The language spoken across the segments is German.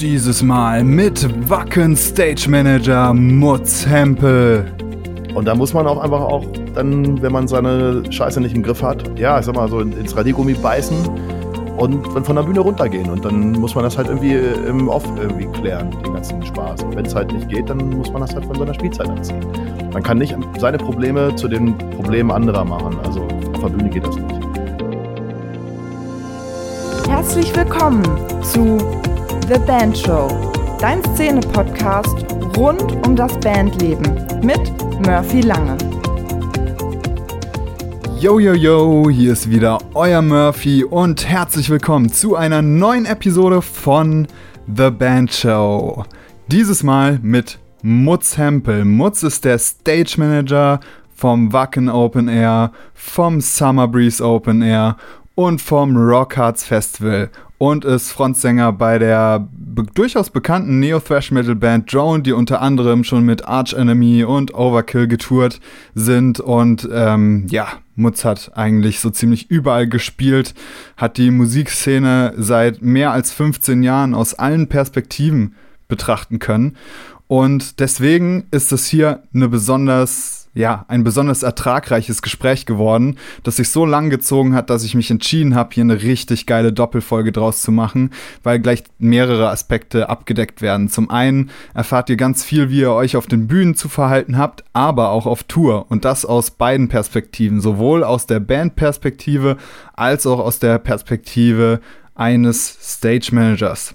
Dieses Mal mit Wacken Stage Manager Mutz Hempel. Und da muss man auch einfach auch dann, wenn man seine Scheiße nicht im Griff hat, ja, ich sag mal so ins Radiergummi beißen und von der Bühne runtergehen. Und dann muss man das halt irgendwie im Off irgendwie klären, den ganzen Spaß. Und wenn es halt nicht geht, dann muss man das halt von seiner Spielzeit anziehen. Man kann nicht seine Probleme zu den Problemen anderer machen. Also auf der Bühne geht das nicht. Herzlich willkommen zu The Band Show, dein Szene-Podcast rund um das Bandleben mit Murphy Lange. Yo, yo, yo, hier ist wieder euer Murphy und herzlich willkommen zu einer neuen Episode von The Band Show. Dieses Mal mit Mutz Hempel. Mutz ist der Stage Manager vom Wacken Open Air, vom Summer Breeze Open Air und vom Rock Hearts Festival und ist Frontsänger bei der be durchaus bekannten Neo-Thrash-Metal-Band Drone, die unter anderem schon mit Arch Enemy und Overkill getourt sind. Und ähm, ja, Mutz hat eigentlich so ziemlich überall gespielt, hat die Musikszene seit mehr als 15 Jahren aus allen Perspektiven betrachten können. Und deswegen ist es hier eine besonders ja, ein besonders ertragreiches Gespräch geworden, das sich so lang gezogen hat, dass ich mich entschieden habe, hier eine richtig geile Doppelfolge draus zu machen, weil gleich mehrere Aspekte abgedeckt werden. Zum einen erfahrt ihr ganz viel, wie ihr euch auf den Bühnen zu verhalten habt, aber auch auf Tour und das aus beiden Perspektiven, sowohl aus der Bandperspektive als auch aus der Perspektive eines Stage Managers.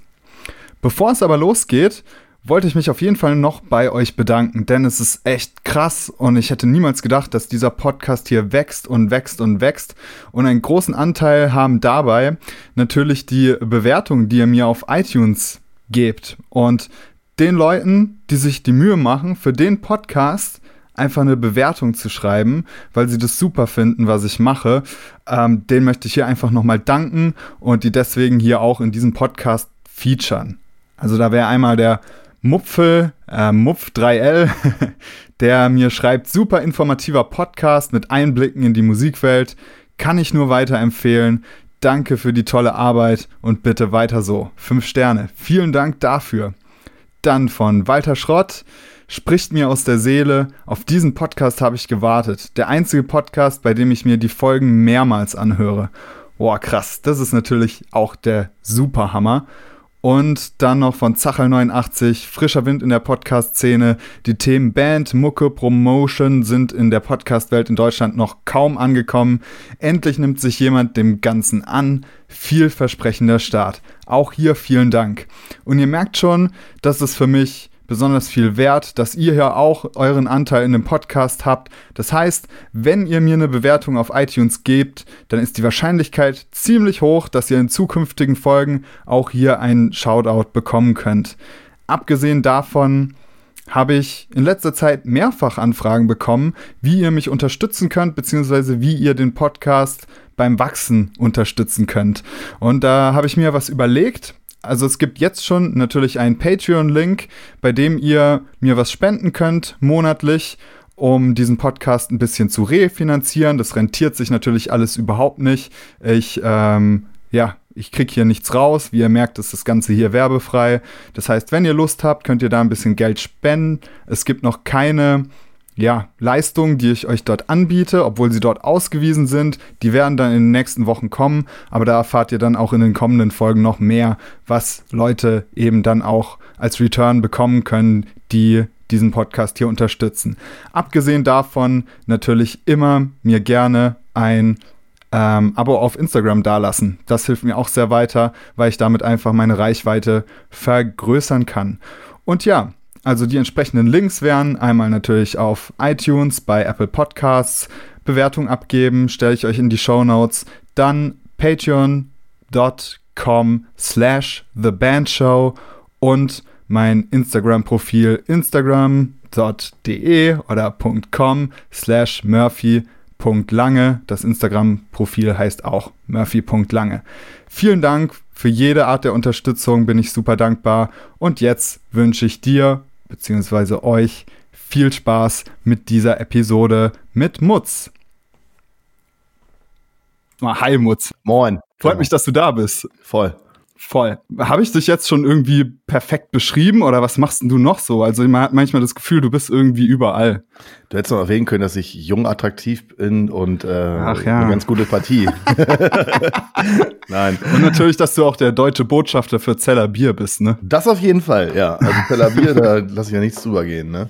Bevor es aber losgeht, wollte ich mich auf jeden Fall noch bei euch bedanken, denn es ist echt krass und ich hätte niemals gedacht, dass dieser Podcast hier wächst und wächst und wächst. Und einen großen Anteil haben dabei natürlich die Bewertungen, die ihr mir auf iTunes gebt. Und den Leuten, die sich die Mühe machen, für den Podcast einfach eine Bewertung zu schreiben, weil sie das super finden, was ich mache, ähm, den möchte ich hier einfach nochmal danken und die deswegen hier auch in diesem Podcast featuren. Also da wäre einmal der Mupfel, äh, Mupf3L, der mir schreibt, super informativer Podcast mit Einblicken in die Musikwelt, kann ich nur weiterempfehlen. Danke für die tolle Arbeit und bitte weiter so. Fünf Sterne. Vielen Dank dafür. Dann von Walter Schrott spricht mir aus der Seele. Auf diesen Podcast habe ich gewartet. Der einzige Podcast, bei dem ich mir die Folgen mehrmals anhöre. Boah, krass. Das ist natürlich auch der Superhammer. Und dann noch von Zachel89, frischer Wind in der Podcast-Szene. Die Themen Band, Mucke, Promotion sind in der Podcast-Welt in Deutschland noch kaum angekommen. Endlich nimmt sich jemand dem Ganzen an. Vielversprechender Start. Auch hier vielen Dank. Und ihr merkt schon, dass es für mich besonders viel wert, dass ihr ja auch euren Anteil in dem Podcast habt. Das heißt, wenn ihr mir eine Bewertung auf iTunes gebt, dann ist die Wahrscheinlichkeit ziemlich hoch, dass ihr in zukünftigen Folgen auch hier einen Shoutout bekommen könnt. Abgesehen davon habe ich in letzter Zeit mehrfach Anfragen bekommen, wie ihr mich unterstützen könnt, beziehungsweise wie ihr den Podcast beim Wachsen unterstützen könnt. Und da habe ich mir was überlegt also es gibt jetzt schon natürlich einen Patreon-Link, bei dem ihr mir was spenden könnt, monatlich, um diesen Podcast ein bisschen zu refinanzieren. Das rentiert sich natürlich alles überhaupt nicht. Ich, ähm, ja, ich kriege hier nichts raus. Wie ihr merkt, ist das Ganze hier werbefrei. Das heißt, wenn ihr Lust habt, könnt ihr da ein bisschen Geld spenden. Es gibt noch keine ja, Leistungen, die ich euch dort anbiete, obwohl sie dort ausgewiesen sind. Die werden dann in den nächsten Wochen kommen, aber da erfahrt ihr dann auch in den kommenden Folgen noch mehr, was Leute eben dann auch als Return bekommen können, die diesen Podcast hier unterstützen. Abgesehen davon natürlich immer mir gerne ein ähm, Abo auf Instagram dalassen. Das hilft mir auch sehr weiter, weil ich damit einfach meine Reichweite vergrößern kann. Und ja, also die entsprechenden Links wären einmal natürlich auf iTunes, bei Apple Podcasts, Bewertung abgeben, stelle ich euch in die Show Notes. Dann patreon.com slash thebandshow und mein Instagram-Profil instagram.de oder .com slash murphy.lange. Das Instagram-Profil heißt auch murphy.lange. Vielen Dank für jede Art der Unterstützung, bin ich super dankbar. Und jetzt wünsche ich dir beziehungsweise euch viel Spaß mit dieser Episode mit Mutz. Hi Mutz. Moin. Freut mich, dass du da bist. Voll. Voll. Habe ich dich jetzt schon irgendwie perfekt beschrieben oder was machst du noch so? Also man hat manchmal das Gefühl, du bist irgendwie überall. Du hättest noch erwähnen können, dass ich jung attraktiv bin und äh, Ach ja. eine ganz gute Partie. Nein. Und natürlich, dass du auch der deutsche Botschafter für Zeller Bier bist, ne? Das auf jeden Fall, ja. Also Tel Aviv, da lasse ich ja nichts drüber gehen, ne?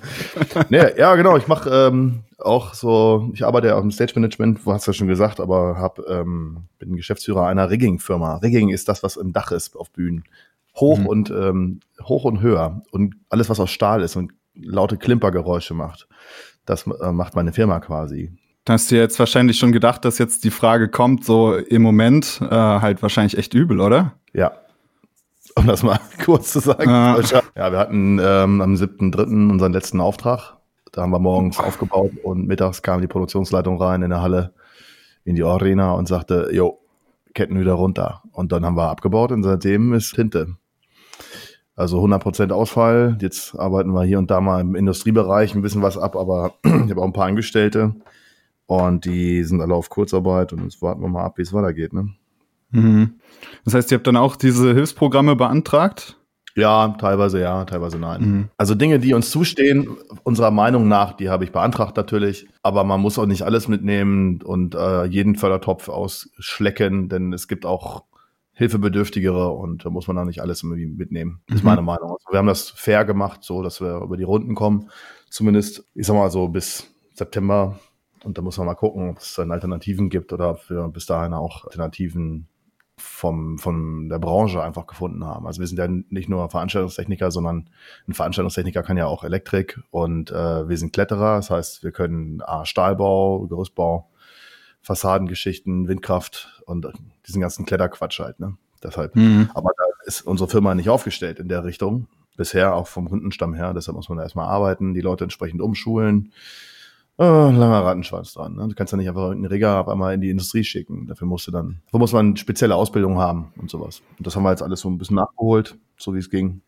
Nee, ja, genau. Ich mache ähm, auch so, ich arbeite ja auch im Stage Management, du hast ja schon gesagt, aber hab, ähm, bin Geschäftsführer einer Rigging-Firma. Rigging ist das, was im Dach ist auf Bühnen. Hoch Mhm. und ähm, hoch und höher. Und alles, was aus Stahl ist und laute Klimpergeräusche macht. Das äh, macht meine Firma quasi. Da hast du dir jetzt wahrscheinlich schon gedacht, dass jetzt die Frage kommt, so im Moment äh, halt wahrscheinlich echt übel, oder? Ja. Um das mal kurz zu sagen. Ja. Ja, wir hatten ähm, am 7.3. unseren letzten Auftrag. Da haben wir morgens aufgebaut und mittags kam die Produktionsleitung rein in der Halle in die Arena und sagte, jo, Ketten wieder runter. Und dann haben wir abgebaut und seitdem ist Tinte. Also 100% Ausfall. Jetzt arbeiten wir hier und da mal im Industriebereich ein bisschen was ab, aber ich habe auch ein paar Angestellte und die sind alle auf Kurzarbeit und jetzt warten wir mal ab, wie es weitergeht. Ne? Mhm. Das heißt, ihr habt dann auch diese Hilfsprogramme beantragt? Ja, teilweise ja, teilweise nein. Mhm. Also Dinge, die uns zustehen, unserer Meinung nach, die habe ich beantragt natürlich, aber man muss auch nicht alles mitnehmen und äh, jeden Fördertopf ausschlecken, denn es gibt auch Hilfebedürftigere und da muss man auch nicht alles irgendwie mitnehmen. Das ist Mhm. meine Meinung. Also wir haben das fair gemacht, so dass wir über die Runden kommen. Zumindest, ich sag mal so bis September. Und da muss man mal gucken, ob es dann Alternativen gibt oder ob wir bis dahin auch Alternativen vom, von der Branche einfach gefunden haben. Also wir sind ja nicht nur Veranstaltungstechniker, sondern ein Veranstaltungstechniker kann ja auch Elektrik und äh, wir sind Kletterer. Das heißt, wir können A, Stahlbau, Gerüstbau, Fassadengeschichten, Windkraft und diesen ganzen Kletterquatsch halt. Ne? Deshalb. Mhm. Aber da ist unsere Firma nicht aufgestellt in der Richtung. Bisher auch vom Kundenstamm her. Deshalb muss man da erstmal arbeiten, die Leute entsprechend umschulen. Äh, langer Rattenschwanz dran. Ne? Du kannst ja nicht einfach irgendeinen Rigger auf einmal in die Industrie schicken. Dafür musst du dann, dafür muss man spezielle Ausbildung haben und sowas. Und das haben wir jetzt alles so ein bisschen nachgeholt, so wie es ging.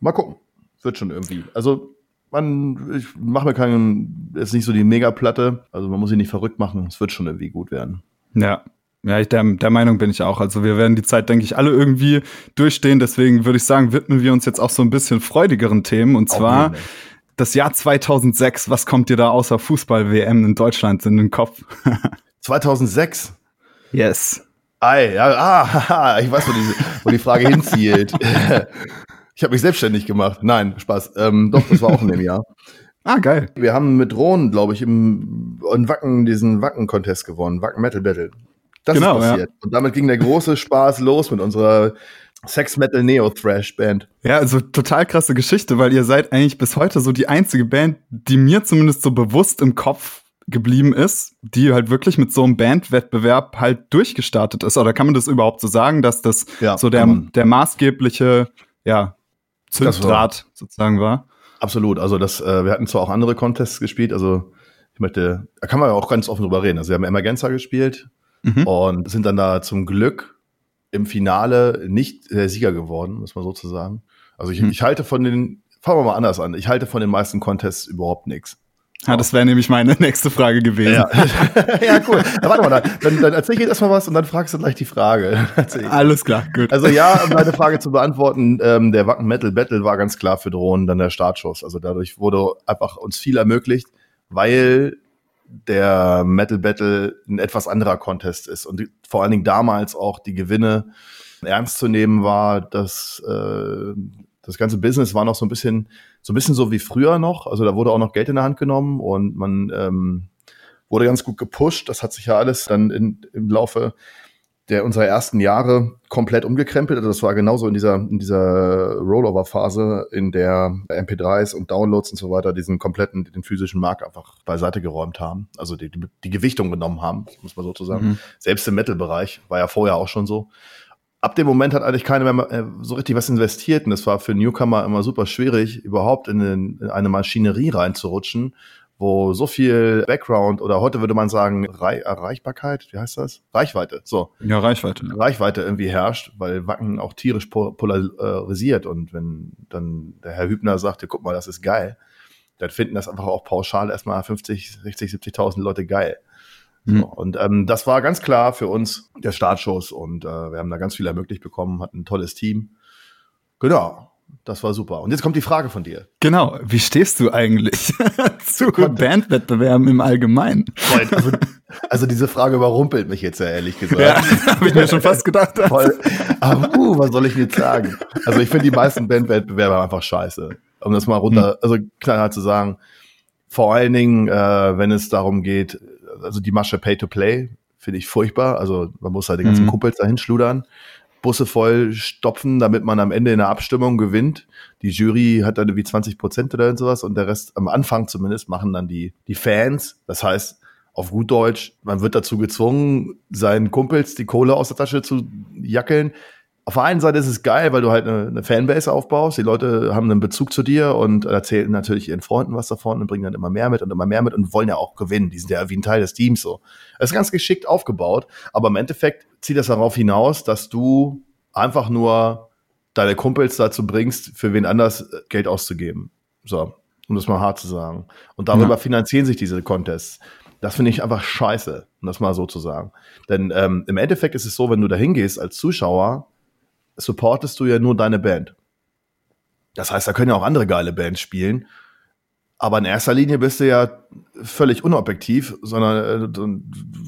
Mal gucken. Wird schon irgendwie. Also, man, ich mache mir keinen, jetzt nicht so die Megaplatte. Also man muss sich nicht verrückt machen. Es wird schon irgendwie gut werden. Ja. Ja, ich, der, der Meinung bin ich auch. Also wir werden die Zeit, denke ich, alle irgendwie durchstehen. Deswegen würde ich sagen, widmen wir uns jetzt auch so ein bisschen freudigeren Themen. Und zwar Fall. das Jahr 2006. Was kommt dir da außer Fußball-WM in Deutschland in den Kopf? 2006. yes. Ei, ja, ah, haha, ich weiß, wo die, wo die Frage hinzielt. Ich habe mich selbstständig gemacht. Nein, Spaß. Ähm, doch, das war auch in dem Jahr. Ah, geil. Wir haben mit Drohnen, glaube ich, im in Wacken diesen Wacken-Contest gewonnen, Wacken Metal Battle. Das Genau, ist passiert. Und damit ging der große Spaß los mit unserer Sex Metal Neo Thrash Band. Ja, also total krasse Geschichte, weil ihr seid eigentlich bis heute so die einzige Band, die mir zumindest so bewusst im Kopf geblieben ist, die halt wirklich mit so einem Bandwettbewerb halt durchgestartet ist. Oder kann man das überhaupt so sagen, dass das Ja, so der, der maßgebliche, ja, Zünddraht sozusagen war? Absolut. Also das, äh, wir hatten zwar auch andere Contests gespielt, also ich möchte, da kann man ja auch ganz offen drüber reden. Also wir haben Emergenza gespielt Mhm. und sind dann da zum Glück im Finale nicht der Sieger geworden, muss man sozusagen. Also ich, Hm. ich halte von den, fangen wir mal anders an, ich halte von den meisten Contests überhaupt nichts. Ja, das wäre nämlich meine nächste Frage gewesen. Ja, ja cool. Na, warte mal, dann, dann, erzähl ich jetzt erstmal was und dann fragst du gleich die Frage. Alles klar, gut. Also ja, um deine Frage zu beantworten, ähm, der Wacken Metal Battle war ganz klar für Drohnen dann der Startschuss. Also dadurch wurde einfach uns viel ermöglicht, weil der Metal Battle ein etwas anderer Contest ist und die, vor allen Dingen damals auch die Gewinne ernst zu nehmen war, dass äh, das ganze Business war noch so ein bisschen so ein bisschen so wie früher noch. Also da wurde auch noch Geld in der Hand genommen und man ähm, wurde ganz gut gepusht. Das hat sich ja alles dann in, im Laufe der unserer ersten Jahre komplett umgekrempelt. Also das war genauso in dieser, in dieser Rollover-Phase, in der MP3s und Downloads und so weiter diesen kompletten, den physischen Markt einfach beiseite geräumt haben. Also die, die, die Gewichtung genommen haben, muss man sozusagen. Mhm. Selbst im Metal-Bereich war ja vorher auch schon so. Ab dem Moment hat eigentlich keiner mehr äh, so richtig was investiert und das war für Newcomer immer super schwierig, überhaupt in, den, in eine Maschinerie reinzurutschen, wo so viel Background oder heute würde man sagen Rei Erreichbarkeit, wie heißt das? Reichweite, so. Ja, Reichweite. Reichweite irgendwie herrscht, weil Wacken auch tierisch po- polarisiert und wenn dann der Herr Hübner sagt, ja, guck mal, das ist geil, dann finden das einfach auch pauschal erstmal 50, 60, 70.000 Leute geil. So, mhm. Und ähm, das war ganz klar für uns der Startschuss und äh, wir haben da ganz viel ermöglicht bekommen, hatten ein tolles Team. Genau. Das war super. Und jetzt kommt die Frage von dir. Genau. Wie stehst du eigentlich zu Bandwettbewerben im Allgemeinen? Also, also, diese Frage überrumpelt mich jetzt ja ehrlich gesagt. Ja, habe ich mir schon fast gedacht. Voll. Aber uh, was soll ich jetzt sagen? Also ich finde die meisten Bandwettbewerbe einfach scheiße. Um das mal runter, hm. also knallhart zu sagen. Vor allen Dingen, äh, wenn es darum geht, also die Masche Pay to Play finde ich furchtbar. Also man muss halt die ganzen mhm. Kumpels dahin schludern. Busse voll stopfen, damit man am Ende in der Abstimmung gewinnt. Die Jury hat dann irgendwie 20 Prozent oder sowas und der Rest, am Anfang zumindest, machen dann die, die Fans. Das heißt, auf gut Deutsch, man wird dazu gezwungen, seinen Kumpels die Kohle aus der Tasche zu jackeln auf der einen Seite ist es geil, weil du halt eine, eine, Fanbase aufbaust. Die Leute haben einen Bezug zu dir und erzählen natürlich ihren Freunden was davon und bringen dann immer mehr mit und immer mehr mit und wollen ja auch gewinnen. Die sind ja wie ein Teil des Teams so. Das ist ganz geschickt aufgebaut, aber im Endeffekt zieht das darauf hinaus, dass du einfach nur deine Kumpels dazu bringst, für wen anders äh, Geld auszugeben. So, um das mal hart zu sagen. Und darüber ja. finanzieren sich diese Contests. Das finde ich einfach scheiße, um das mal so zu sagen. Denn ähm, im Endeffekt ist es so, wenn du da hingehst als Zuschauer, supportest du ja nur deine Band. Das heißt, da können ja auch andere geile Bands spielen. Aber in erster Linie bist du ja völlig unobjektiv, sondern äh, du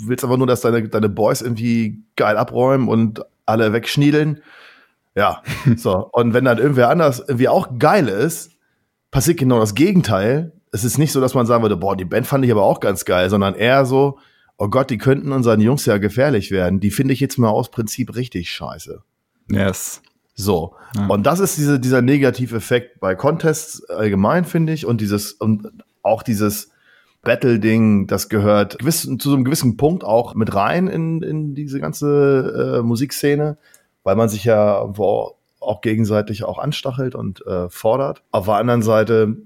willst einfach nur, dass deine, deine Boys irgendwie geil abräumen und alle wegschniedeln. Ja, so. Und wenn dann irgendwer anders irgendwie auch geil ist, passiert genau das Gegenteil. Es ist nicht so, dass man sagen würde, boah, die Band fand ich aber auch ganz geil, sondern eher so, oh Gott, die könnten unseren Jungs ja gefährlich werden. Die finde ich jetzt mal aus Prinzip richtig scheiße. Yes. So. Ja. Und das ist diese, dieser Negativeffekt bei Contests allgemein, finde ich. Und dieses, und auch dieses Battle-Ding, das gehört gewiss, zu so einem gewissen Punkt auch mit rein in, in diese ganze äh, Musikszene, weil man sich ja wo auch gegenseitig auch anstachelt und äh, fordert. Auf der anderen Seite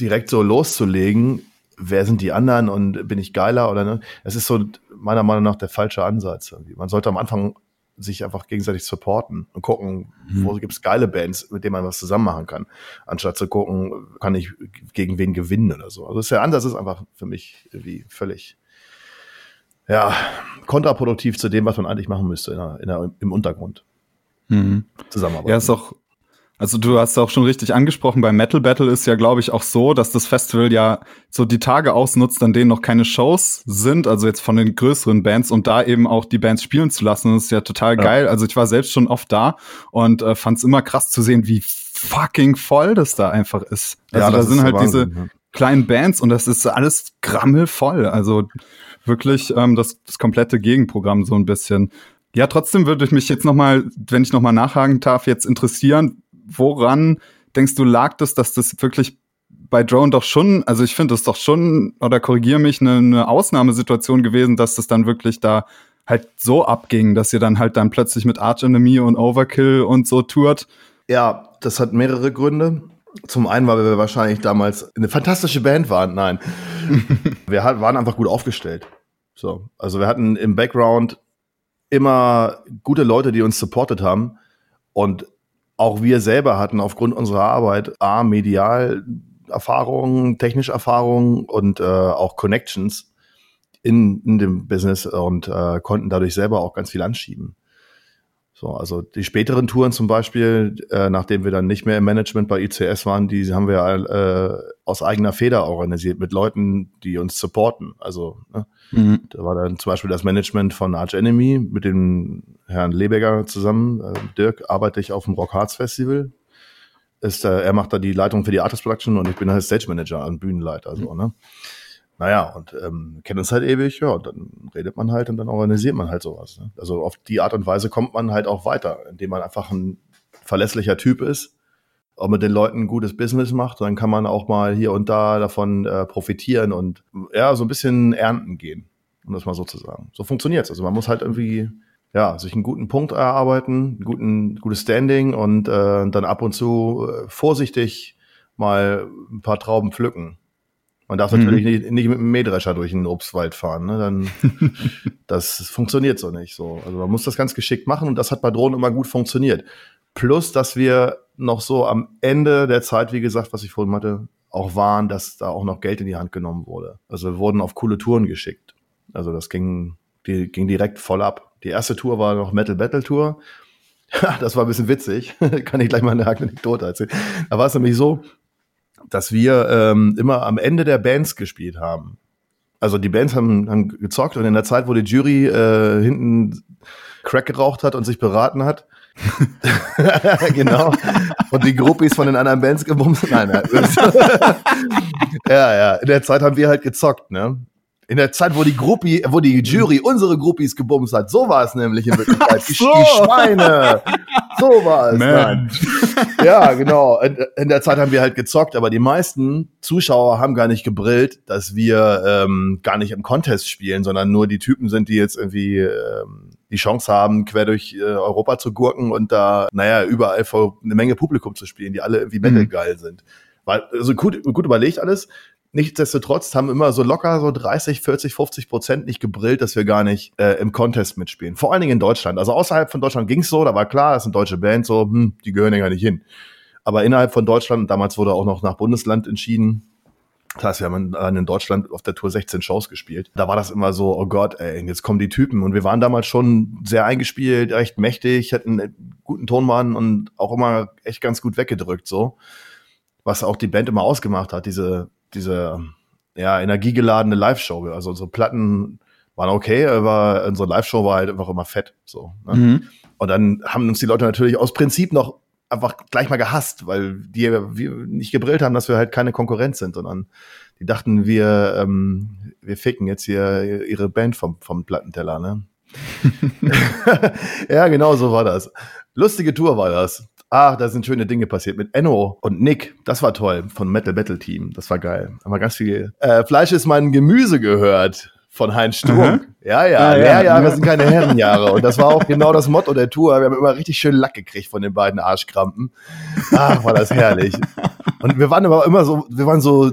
direkt so loszulegen, wer sind die anderen und bin ich geiler oder ne? Es ist so meiner Meinung nach der falsche Ansatz. Irgendwie. Man sollte am Anfang sich einfach gegenseitig supporten und gucken, mhm. wo gibt's geile Bands, mit denen man was zusammen machen kann, anstatt zu gucken, kann ich gegen wen gewinnen oder so. Also der Ansatz ist einfach für mich irgendwie völlig ja, kontraproduktiv zu dem, was man eigentlich machen müsste in der, in der, im Untergrund. Mhm. Zusammenarbeiten. Ja, ist auch also du hast auch schon richtig angesprochen, beim Metal Battle ist ja, glaube ich, auch so, dass das Festival ja so die Tage ausnutzt, an denen noch keine Shows sind, also jetzt von den größeren Bands und da eben auch die Bands spielen zu lassen, das ist ja total ja. geil. Also ich war selbst schon oft da und äh, fand es immer krass zu sehen, wie fucking voll das da einfach ist. Also ja, da sind halt Wahnsinn, diese ja. kleinen Bands und das ist alles grammelvoll. Also wirklich ähm, das, das komplette Gegenprogramm so ein bisschen. Ja, trotzdem würde ich mich jetzt noch mal, wenn ich noch mal nachhaken darf, jetzt interessieren, woran denkst du, lag das, dass das wirklich bei Drone doch schon, also ich finde es doch schon, oder korrigiere mich, eine, eine Ausnahmesituation gewesen, dass das dann wirklich da halt so abging, dass ihr dann halt dann plötzlich mit Arch Enemy und Overkill und so tourt. Ja, das hat mehrere Gründe. Zum einen, weil wir wahrscheinlich damals eine fantastische Band waren. Nein, wir waren einfach gut aufgestellt. So, also wir hatten im Background immer gute Leute, die uns supportet haben. Und auch wir selber hatten aufgrund unserer Arbeit A, medial Erfahrungen, technische Erfahrungen und äh, auch Connections in, in dem Business und äh, konnten dadurch selber auch ganz viel anschieben. So, also die späteren Touren zum Beispiel, äh, nachdem wir dann nicht mehr im Management bei ICS waren, die haben wir äh, aus eigener Feder organisiert mit Leuten, die uns supporten. Also ne, mhm. da war dann zum Beispiel das Management von Arch Enemy mit dem Herrn Lebecker zusammen. Äh, Dirk arbeite ich auf dem Rock Hearts Festival. Ist, äh, er macht da die Leitung für die Artist Production und ich bin halt Stage Manager und Bühnenleiter. So, ne? Naja, und ähm, kennen uns halt ewig, ja, und dann redet man halt und dann organisiert man halt sowas. Ne? Also auf die Art und Weise kommt man halt auch weiter, indem man einfach ein verlässlicher Typ ist, auch mit den Leuten ein gutes Business macht, dann kann man auch mal hier und da davon äh, profitieren und ja, so ein bisschen ernten gehen, um das mal so zu sagen. So funktioniert's. Also man muss halt irgendwie ja, sich einen guten Punkt erarbeiten, ein guten, gutes Standing und äh, dann ab und zu äh, vorsichtig mal ein paar Trauben pflücken. Man darf mhm. natürlich nicht, nicht mit einem Mähdrescher durch einen Obstwald fahren. Ne? Dann, das funktioniert so nicht. So. Also man muss das ganz geschickt machen und das hat bei Drohnen immer gut funktioniert. Plus, dass wir noch so am Ende der Zeit, wie gesagt, was ich vorhin hatte, auch waren, dass da auch noch Geld in die Hand genommen wurde. Also wir wurden auf coole Touren geschickt. Also das ging, die, ging direkt voll ab. Die erste Tour war noch Metal Battle Tour. das war ein bisschen witzig. Kann ich gleich mal eine Anekdote erzählen. Da war es nämlich so, dass wir ähm, immer am Ende der Bands gespielt haben. Also die Bands haben, haben gezockt und in der Zeit, wo die Jury äh, hinten Crack geraucht hat und sich beraten hat, genau. Und die Groupies von den anderen Bands gebumst. Nein, nein. ja, ja. In der Zeit haben wir halt gezockt, ne? In der Zeit, wo die Gruppie, wo die Jury unsere Groupies gebumst hat, so war es nämlich in Wirklichkeit. Die, so. die Schweine. So war es. Nein. Ja, genau. In, in, der Zeit haben wir halt gezockt, aber die meisten Zuschauer haben gar nicht gebrillt, dass wir ähm, gar nicht im Contest spielen, sondern nur die Typen sind, die jetzt irgendwie ähm, die Chance haben, quer durch äh, Europa zu gurken und da, naja, überall vor eine Menge Publikum zu spielen, die alle irgendwie Metal mhm. geil sind. Weil, also gut, gut überlegt alles. Nichtsdestotrotz haben immer so locker so 30, 40, 50 Prozent nicht gebrillt, dass wir gar nicht äh, im Contest mitspielen. Vor allen Dingen in Deutschland. Also außerhalb von Deutschland ging's so, da war klar, das sind deutsche Bands, so, hm, die gehören ja gar nicht hin. Aber innerhalb von Deutschland, damals wurde auch noch nach Bundesland entschieden, das heißt, wir haben in Deutschland auf der Tour 16 Shows gespielt. Da war das immer so, oh Gott, ey, jetzt kommen die Typen. Und wir waren damals schon sehr eingespielt, recht mächtig, hatten einen guten Tonmann und auch immer echt ganz gut weggedrückt, so. Was auch die Band immer ausgemacht hat, diese diese ja, energiegeladene Live-Show. Also unsere Platten waren okay, aber unsere Live-Show war halt einfach immer fett. So, ne? mhm. Und dann haben uns die Leute natürlich aus Prinzip noch einfach gleich mal gehasst, weil die wir nicht gebrillt haben, dass wir halt keine Konkurrenz sind, sondern die dachten, wir, ähm, wir ficken jetzt hier ihre Band vom, vom Plattenteller, ne? ja, genau so war das. Lustige Tour war das. Ach, da sind schöne Dinge passiert mit Enno und Nick. Das war toll von Metal Battle Team. Das war geil. Haben wir ganz viel. Äh, Fleisch ist mein Gemüse gehört von Heinz Sturm. Mhm. Ja, ja, ah, Lehrjahre ja. sind keine Herrenjahre. Und das war auch genau das Motto der Tour. Wir haben immer richtig schön Lack gekriegt von den beiden Arschkrampen. Ach, war das herrlich. Und wir waren aber immer so, wir waren so,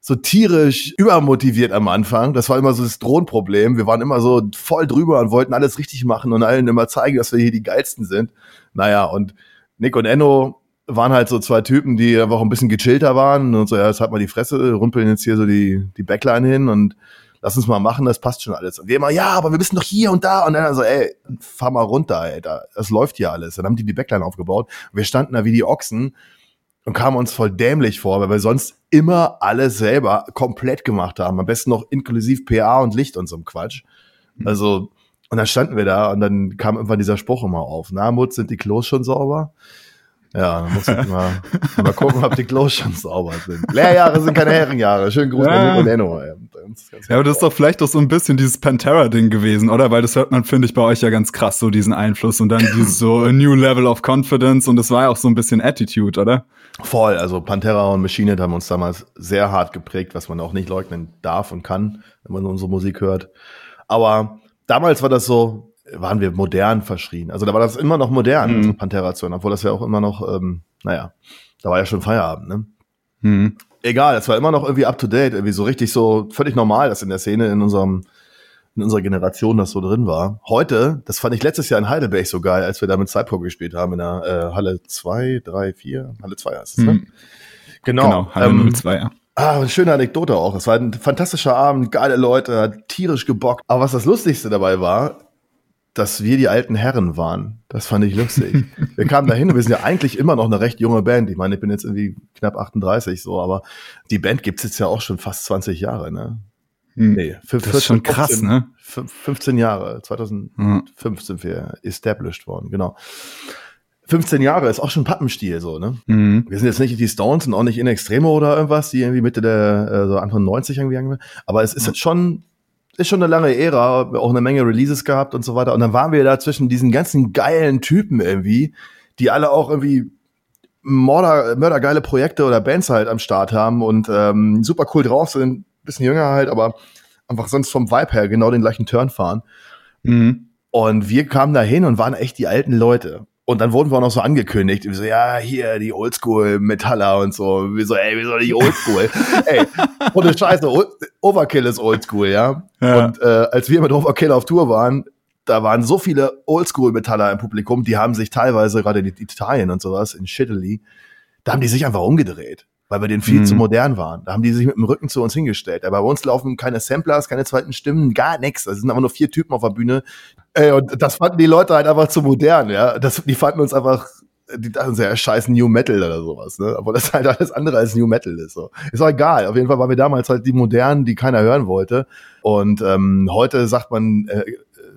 so tierisch übermotiviert am Anfang. Das war immer so das Drohnproblem. Wir waren immer so voll drüber und wollten alles richtig machen und allen immer zeigen, dass wir hier die geilsten sind. Naja, und Nick und Enno waren halt so zwei Typen, die einfach ein bisschen gechillter waren und so, ja, jetzt hat mal die Fresse, rumpeln jetzt hier so die, die Backline hin und lass uns mal machen, das passt schon alles. Und wir immer, ja, aber wir müssen doch hier und da. Und dann so, ey, fahr mal runter, ey, da, das läuft hier alles. Dann haben die die Backline aufgebaut. Wir standen da wie die Ochsen und kamen uns voll dämlich vor, weil wir sonst immer alles selber komplett gemacht haben. Am besten noch inklusiv PA und Licht und so ein Quatsch. Also, und dann standen wir da und dann kam irgendwann dieser Spruch immer auf. Na, Mutz, sind die Klos schon sauber? Ja, dann muss ich mal, mal gucken, ob die Klos schon sauber sind. Lehrjahre sind keine Herrenjahre. Schönen Gruß ja. an Enno. Ja, aber das ist doch vielleicht doch so ein bisschen dieses Pantera-Ding gewesen, oder? Weil das hört man, finde ich, bei euch ja ganz krass, so diesen Einfluss und dann dieses so a new level of confidence und das war ja auch so ein bisschen Attitude, oder? Voll, also Pantera und Machine haben uns damals sehr hart geprägt, was man auch nicht leugnen darf und kann, wenn man unsere Musik hört. Aber damals war das so, waren wir modern verschrien. Also da war das immer noch modern, mhm. so Pantera zu hören, obwohl das ja auch immer noch, ähm, naja, da war ja schon Feierabend, ne? Mhm. Egal, es war immer noch irgendwie up to date, irgendwie so richtig so völlig normal, dass in der Szene in unserem in unserer Generation das so drin war. Heute, das fand ich letztes Jahr in Heidelberg so geil, als wir da mit Cypro gespielt haben in der äh, Halle 2, 3, 4, Halle 2 heißt es, ne? Mhm. Genau. Genau, Halle ähm, 02, ja. Ah, eine schöne Anekdote auch. Es war ein fantastischer Abend, geile Leute, hat tierisch gebockt. Aber was das Lustigste dabei war, dass wir die alten Herren waren. Das fand ich lustig. wir kamen dahin und wir sind ja eigentlich immer noch eine recht junge Band. Ich meine, ich bin jetzt irgendwie knapp 38 so, aber die Band gibt's jetzt ja auch schon fast 20 Jahre, ne? Hm. Nee, 15, das ist schon krass, 15, ne? 15 Jahre. 2005 hm. sind wir established worden, genau. 15 Jahre ist auch schon Pappenstiel so, ne? Mhm. Wir sind jetzt nicht die Stones und auch nicht in Extremo oder irgendwas, die irgendwie Mitte der äh, so Anfang 90 irgendwie angefangen Aber es ist jetzt schon, ist schon eine lange Ära, auch eine Menge Releases gehabt und so weiter. Und dann waren wir da zwischen diesen ganzen geilen Typen irgendwie, die alle auch irgendwie Mörder, mördergeile Projekte oder Bands halt am Start haben und ähm, super cool drauf sind, bisschen jünger halt, aber einfach sonst vom Vibe her genau den gleichen Turn fahren. Mhm. Und wir kamen da hin und waren echt die alten Leute. Und dann wurden wir auch noch so angekündigt, wie so, ja, hier, die Oldschool-Metaller und so. Wie so, ey, wieso nicht Oldschool? ey, ohne Scheiße, Overkill ist Oldschool, ja? ja. Und äh, als wir mit Overkill auf Tour waren, da waren so viele Oldschool-Metaller im Publikum, die haben sich teilweise, gerade in Italien und sowas, in Shittily, da haben die sich einfach umgedreht. Weil wir den viel Mhm. zu modern waren. Da haben die sich mit dem Rücken zu uns hingestellt. Aber bei uns laufen keine Samplers, keine zweiten Stimmen, gar nichts. Es sind einfach nur vier Typen auf der Bühne. Ey, und das fanden die Leute halt einfach zu modern, ja. Das, die fanden uns einfach, die dachten so, ja, scheiß New Metal oder sowas, ne? Aber das halt alles andere als New Metal ist so. Ist auch egal. Auf jeden Fall waren wir damals halt die modernen, die keiner hören wollte. Und ähm, heute sagt man, äh,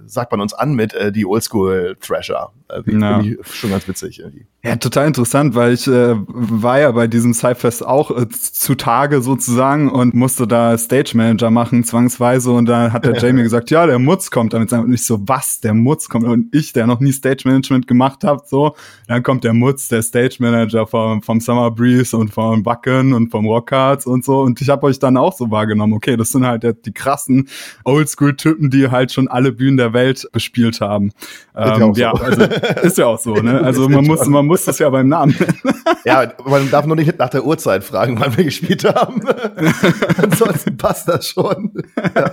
sagt man uns an mit äh, die Oldschool Thrasher. Die Ja. finde ich schon ganz witzig irgendwie. Ja, total interessant, weil ich äh, war ja bei diesem Cyfest auch äh, zutage sozusagen und musste da Stage Manager machen, zwangsweise. Und da hat der Jamie gesagt, ja, der Mutz kommt damit. Und ich so, was, der Mutz kommt? Und ich, der noch nie Stage Management gemacht habe, so, dann kommt der Mutz, der Stage Manager vom, vom Summer Breeze und vom Wacken und vom Rockhards und so. Und ich habe euch dann auch so wahrgenommen, okay, das sind halt die krassen Oldschool-Typen, die halt schon alle Bühnen der Welt bespielt haben. ja Ähm, auch so. ja, also ist ja auch so, ne? Also man muss, man muss das ja beim Namen nennen. Ja, man darf nur nicht nach der Uhrzeit fragen, wann wir gespielt haben. Ansonsten passt das schon. ja.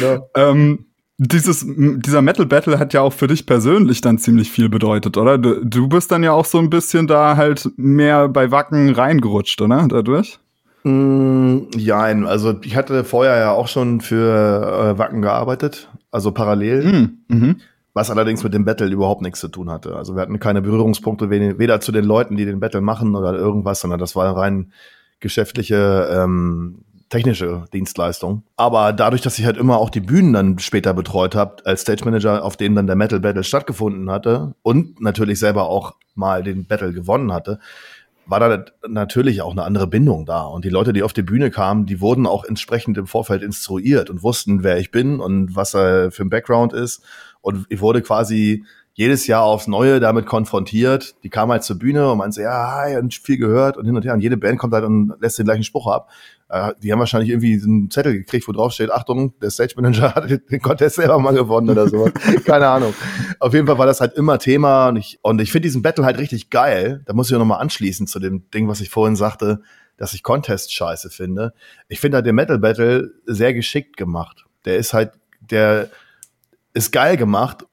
Genau. ähm, dieses, dieser Metal Battle hat ja auch für dich persönlich dann ziemlich viel bedeutet, oder? Du, du bist dann ja auch so ein bisschen da halt mehr bei Wacken reingerutscht, oder? Dadurch? Mm, Jein, also ich hatte vorher ja auch schon für äh, Wacken gearbeitet, also parallel, Mhm. Mhm. Was allerdings mit dem Battle überhaupt nichts zu tun hatte. Also wir hatten keine Berührungspunkte we- weder zu den Leuten, die den Battle machen oder irgendwas, sondern das war rein geschäftliche, ähm, technische Dienstleistung. Aber dadurch, dass ich halt immer auch die Bühnen dann später betreut habe, als Stage Manager, auf denen dann der Metal Battle stattgefunden hatte und natürlich selber auch mal den Battle gewonnen hatte, war da natürlich auch eine andere Bindung da. Und die Leute, die auf die Bühne kamen, die wurden auch entsprechend im Vorfeld instruiert und wussten, wer ich bin und was er für ein Background ist. Und ich wurde quasi jedes Jahr aufs Neue damit konfrontiert. Die kamen halt zur Bühne und meinten so, ja, hi, und viel gehört und hin und her. Und jede Band kommt halt und lässt den gleichen Spruch ab. Äh, Die haben wahrscheinlich irgendwie einen Zettel gekriegt, wo drauf steht, Achtung, der Stage Manager hat den Contest selber mal gewonnen oder sowas. Keine Ahnung. Auf jeden Fall war das halt immer Thema und ich, und ich finde diesen Battle halt richtig geil. Da muss ich nochmal anschließen zu dem Ding, was ich vorhin sagte, dass ich Contest scheiße finde. Ich finde halt den Metal Battle sehr geschickt gemacht. Der ist halt, der ist geil gemacht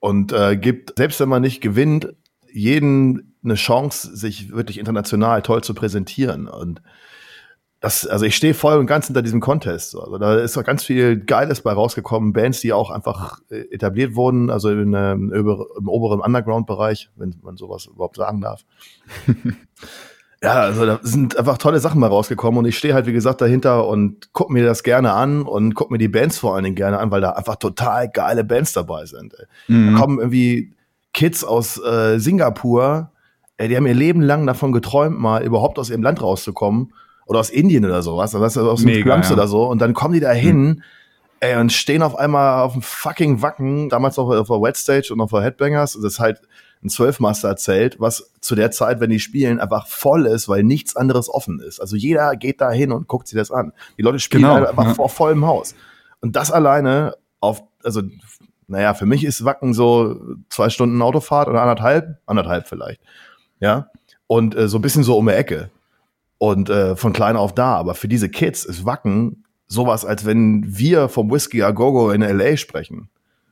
und äh, gibt, selbst wenn man nicht gewinnt, jeden eine Chance, sich wirklich international toll zu präsentieren. Und das, also ich stehe voll und ganz hinter diesem Contest. Also da ist auch ganz viel Geiles bei rausgekommen. Bands, die auch einfach äh, etabliert wurden, also in, ähm, über, im oberen Underground-Bereich, wenn man sowas überhaupt sagen darf. ja, also da sind einfach tolle Sachen mal rausgekommen und ich stehe halt, wie gesagt, dahinter und guck mir das gerne an und guck mir die Bands vor allen Dingen gerne an, weil da einfach total geile Bands dabei sind. Ey. Da Mhm. kommen irgendwie Kids aus äh, Singapur, ey, die haben ihr Leben lang davon geträumt, mal überhaupt aus ihrem Land rauszukommen. Oder aus Indien oder sowas, was, also aus dem Mega, ja. oder so. Und dann kommen die da hin, ey, und stehen auf einmal auf dem fucking Wacken, damals auch auf der Wet Stage und auf der Headbangers. Das ist halt ein Zwölfmaster-Zelt, was zu der Zeit, wenn die spielen, einfach voll ist, weil nichts anderes offen ist. Also jeder geht da hin und guckt sich das an. Die Leute spielen Genau, halt einfach ja. vor vollem Haus. Und das alleine auf, also, naja, für mich ist Wacken so zwei Stunden Autofahrt oder anderthalb, anderthalb vielleicht. Ja. Und äh, so ein bisschen so um die Ecke. Und äh, von klein auf da. Aber für diese Kids ist Wacken sowas, als wenn wir vom Whiskey A Go-Go in L.A. sprechen.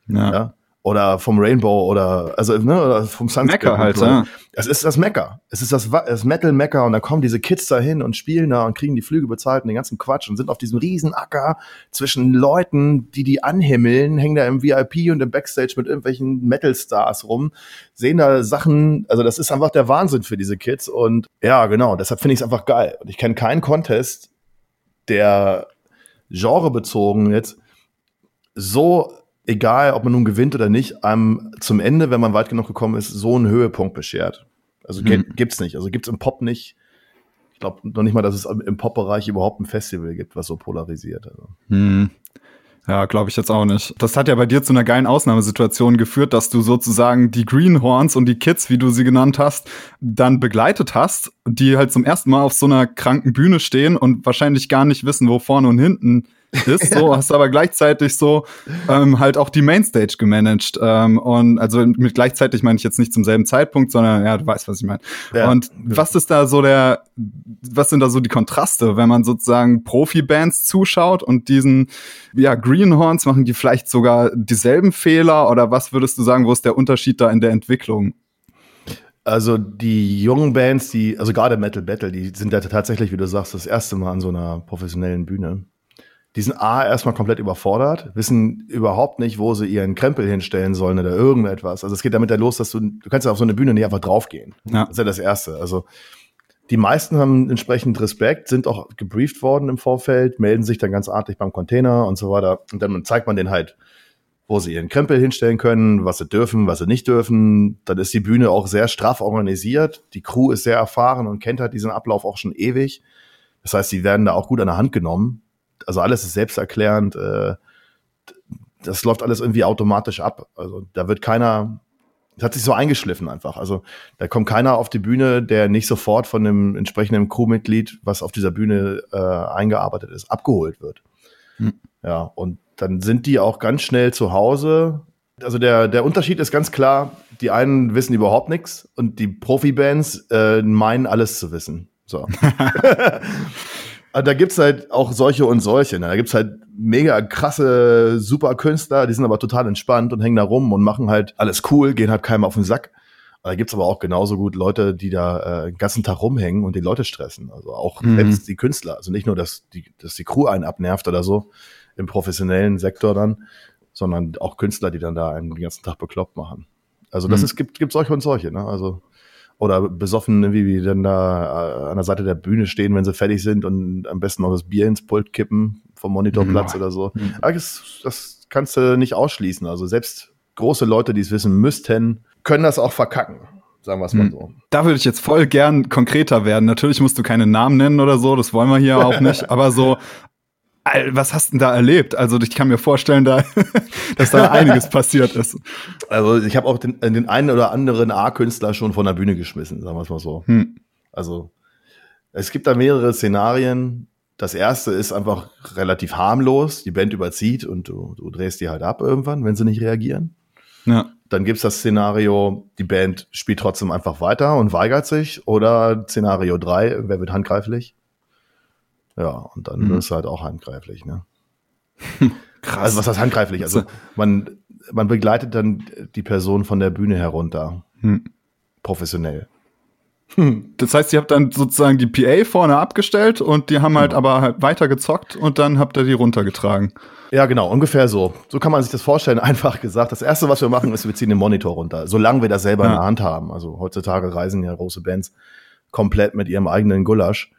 Ja. Ja. Oder vom Rainbow oder also ne, oder vom Sunset. Mecca halt, ja. Es ist das Mecker. Es ist das, das Metal Mecker und da kommen diese Kids da hin und spielen da und kriegen die Flüge bezahlt und den ganzen Quatsch und sind auf diesem riesen Acker zwischen Leuten, die die anhimmeln, hängen da im VIP und im Backstage mit irgendwelchen Metal Stars rum, sehen da Sachen, also das ist einfach der Wahnsinn für diese Kids und ja, genau, deshalb finde ich es einfach geil und ich kenne keinen Contest, der genrebezogen jetzt so egal, ob man nun gewinnt oder nicht, einem zum Ende, wenn man weit genug gekommen ist, so einen Höhepunkt beschert. Also Mhm. gibt's nicht. Also gibt's im Pop nicht. Ich glaube noch nicht mal, dass es im Pop-Bereich überhaupt ein Festival gibt, was so polarisiert. Also. Hm. Ja, glaube ich jetzt auch nicht. Das hat ja bei dir zu einer geilen Ausnahmesituation geführt, dass du sozusagen die Greenhorns und die Kids, wie du sie genannt hast, dann begleitet hast, die halt zum ersten Mal auf so einer kranken Bühne stehen und wahrscheinlich gar nicht wissen, wo vorne und hinten ist. So hast aber gleichzeitig so ähm, halt auch die Mainstage gemanagt. Ähm, und also mit gleichzeitig meine ich jetzt nicht zum selben Zeitpunkt, sondern ja, du weißt, was ich meine. Ja. Und was ist da so der, was sind da so die Kontraste, wenn man sozusagen Profi-Bands zuschaut und diesen, ja, Greenhorns machen die vielleicht sogar dieselben Fehler oder was würdest du sagen, wo ist der Unterschied da in der Entwicklung? Also die jungen Bands, die, also gerade Metal Battle, die sind ja tatsächlich, wie du sagst, das erste Mal an so einer professionellen Bühne. Die sind A, erstmal komplett überfordert, wissen überhaupt nicht, wo sie ihren Krempel hinstellen sollen oder irgendetwas. Also es geht damit ja los, dass du, du kannst ja auf so eine Bühne nicht einfach draufgehen. Ja. Das ist ja das Erste. Also die meisten haben entsprechend Respekt, sind auch gebrieft worden im Vorfeld, melden sich dann ganz artig beim Container und so weiter. Und dann zeigt man denen halt, wo sie ihren Krempel hinstellen können, was sie dürfen, was sie nicht dürfen. Dann ist die Bühne auch sehr straff organisiert. Die Crew ist sehr erfahren und kennt halt diesen Ablauf auch schon ewig. Das heißt, sie werden da auch gut an der Hand genommen. Also alles ist selbsterklärend. Äh, das läuft alles irgendwie automatisch ab. Also da wird keiner, das hat sich so eingeschliffen einfach. Also da kommt keiner auf die Bühne, der nicht sofort von dem entsprechenden Crewmitglied, was auf dieser Bühne äh, eingearbeitet ist, abgeholt wird. Hm. Ja, und dann sind die auch ganz schnell zu Hause. Also der, der Unterschied ist ganz klar, die einen wissen überhaupt nichts und die Profibands äh, meinen alles zu wissen. So. da gibt's halt auch solche und solche. Ne? Da gibt's halt mega krasse, super Künstler, die sind aber total entspannt und hängen da rum und machen halt alles cool, gehen halt keinem auf den Sack. Da gibt's aber auch genauso gut Leute, die da äh, den ganzen Tag rumhängen und die Leute stressen. Also auch mhm. selbst die Künstler. Also nicht nur, dass die, dass die Crew einen abnervt oder so, im professionellen Sektor dann, sondern auch Künstler, die dann da einen den ganzen Tag bekloppt machen. Also das mhm. ist, gibt, gibt solche und solche, ne? Also, oder besoffen, wie, wie dann da äh, an der Seite der Bühne stehen, wenn sie fertig sind und am besten noch das Bier ins Pult kippen vom Monitorplatz mhm. oder so. Mhm. Das, das kannst du nicht ausschließen. Also selbst große Leute, die es wissen müssten, können das auch verkacken sagen wir es mal hm. so. Da würde ich jetzt voll gern konkreter werden. Natürlich musst du keine Namen nennen oder so, das wollen wir hier auch nicht, aber so was hast du denn da erlebt? Also ich kann mir vorstellen, da, dass da einiges passiert ist. Also ich habe auch den, den einen oder anderen A-Künstler schon von der Bühne geschmissen, sagen wir es mal so. Hm. Also es gibt da mehrere Szenarien. Das erste ist einfach relativ harmlos. Die Band überzieht und du, du drehst die halt ab irgendwann, wenn sie nicht reagieren. Ja. Dann gibt's das Szenario, die Band spielt trotzdem einfach weiter und weigert sich. Oder Szenario drei, wer wird handgreiflich? Ja, und dann mhm. ist halt auch handgreiflich, ne? Krass. Also was heißt handgreiflich? Also man, man begleitet dann die Person von der Bühne herunter. Hm. Professionell. Hm. Das heißt, ihr habt dann sozusagen die PA vorne abgestellt und die haben halt mhm. aber halt weiter gezockt und dann habt ihr die runtergetragen. Ja, genau, ungefähr so. So kann man sich das vorstellen, einfach gesagt. Das erste, was wir machen, ist, wir ziehen den Monitor runter, solange wir das selber ja. in der Hand haben. Also heutzutage reisen ja große Bands komplett mit ihrem eigenen Gulasch.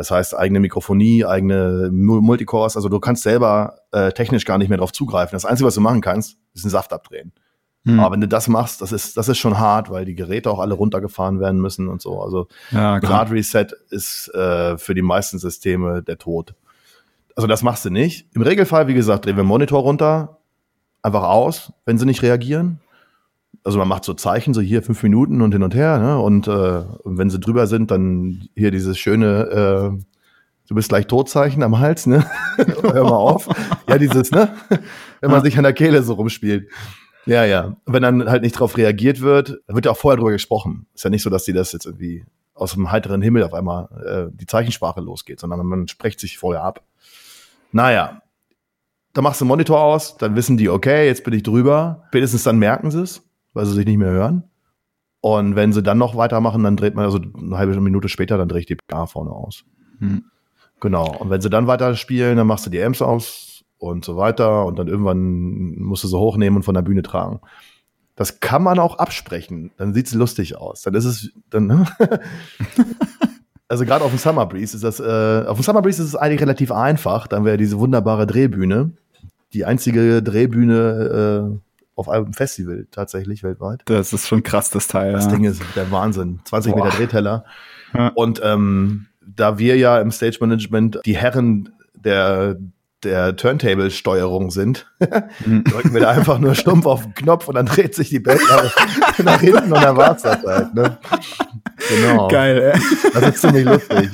Das heißt, eigene Mikrofonie, eigene Multicores, also du kannst selber äh, technisch gar nicht mehr drauf zugreifen. Das Einzige, was du machen kannst, ist einen Saft abdrehen. Hm. Aber wenn du das machst, das ist, das ist schon hart, weil die Geräte auch alle runtergefahren werden müssen und so. Also ja, Grad Reset ist äh, für die meisten Systeme der Tod. Also das machst du nicht. Im Regelfall, wie gesagt, drehen wir Monitor runter, einfach aus, wenn sie nicht reagieren also man macht so Zeichen, so hier fünf Minuten und hin und her, ne? Und, äh, wenn sie drüber sind, dann hier dieses schöne, äh, du bist gleich Totzeichen am Hals, ne? Hör mal auf. ja, dieses, ne? Wenn man sich an der Kehle so rumspielt. Ja, ja. Wenn dann halt nicht drauf reagiert wird, wird ja auch vorher drüber gesprochen. Ist ja nicht so, dass die das jetzt irgendwie aus dem heiteren Himmel auf einmal äh, die Zeichensprache losgeht, sondern man spricht sich vorher ab. Naja, da machst du den Monitor aus, dann wissen die, okay, jetzt bin ich drüber. Spätestens dann merken sie es weil sie sich nicht mehr hören. Und wenn sie dann noch weitermachen, dann dreht man, also eine halbe Minute später, dann drehe ich die PA vorne aus. Hm. Genau. Und wenn sie dann weiter spielen, dann machst du die Amps aus und so weiter. Und dann irgendwann musst du sie hochnehmen und von der Bühne tragen. Das kann man auch absprechen. Dann sieht es lustig aus. Dann ist es, dann, ne? also gerade auf dem Summer Breeze ist das, äh, auf dem Summer Breeze ist es eigentlich relativ einfach. Dann wäre diese wunderbare Drehbühne. Die einzige Drehbühne, äh, auf einem Festival tatsächlich weltweit. Das ist schon krass, das Teil. Das ja. Ding ist der Wahnsinn. 20 Boah. Meter Drehteller. Ja. Und ähm, da wir ja im Stage Management die Herren der der Turntable-Steuerung sind, mhm. drücken wir da einfach nur stumpf auf den Knopf und dann dreht sich die Band nach hinten und dann war's das halt. Ne? Genau. Geil, ey. Das ist ziemlich lustig.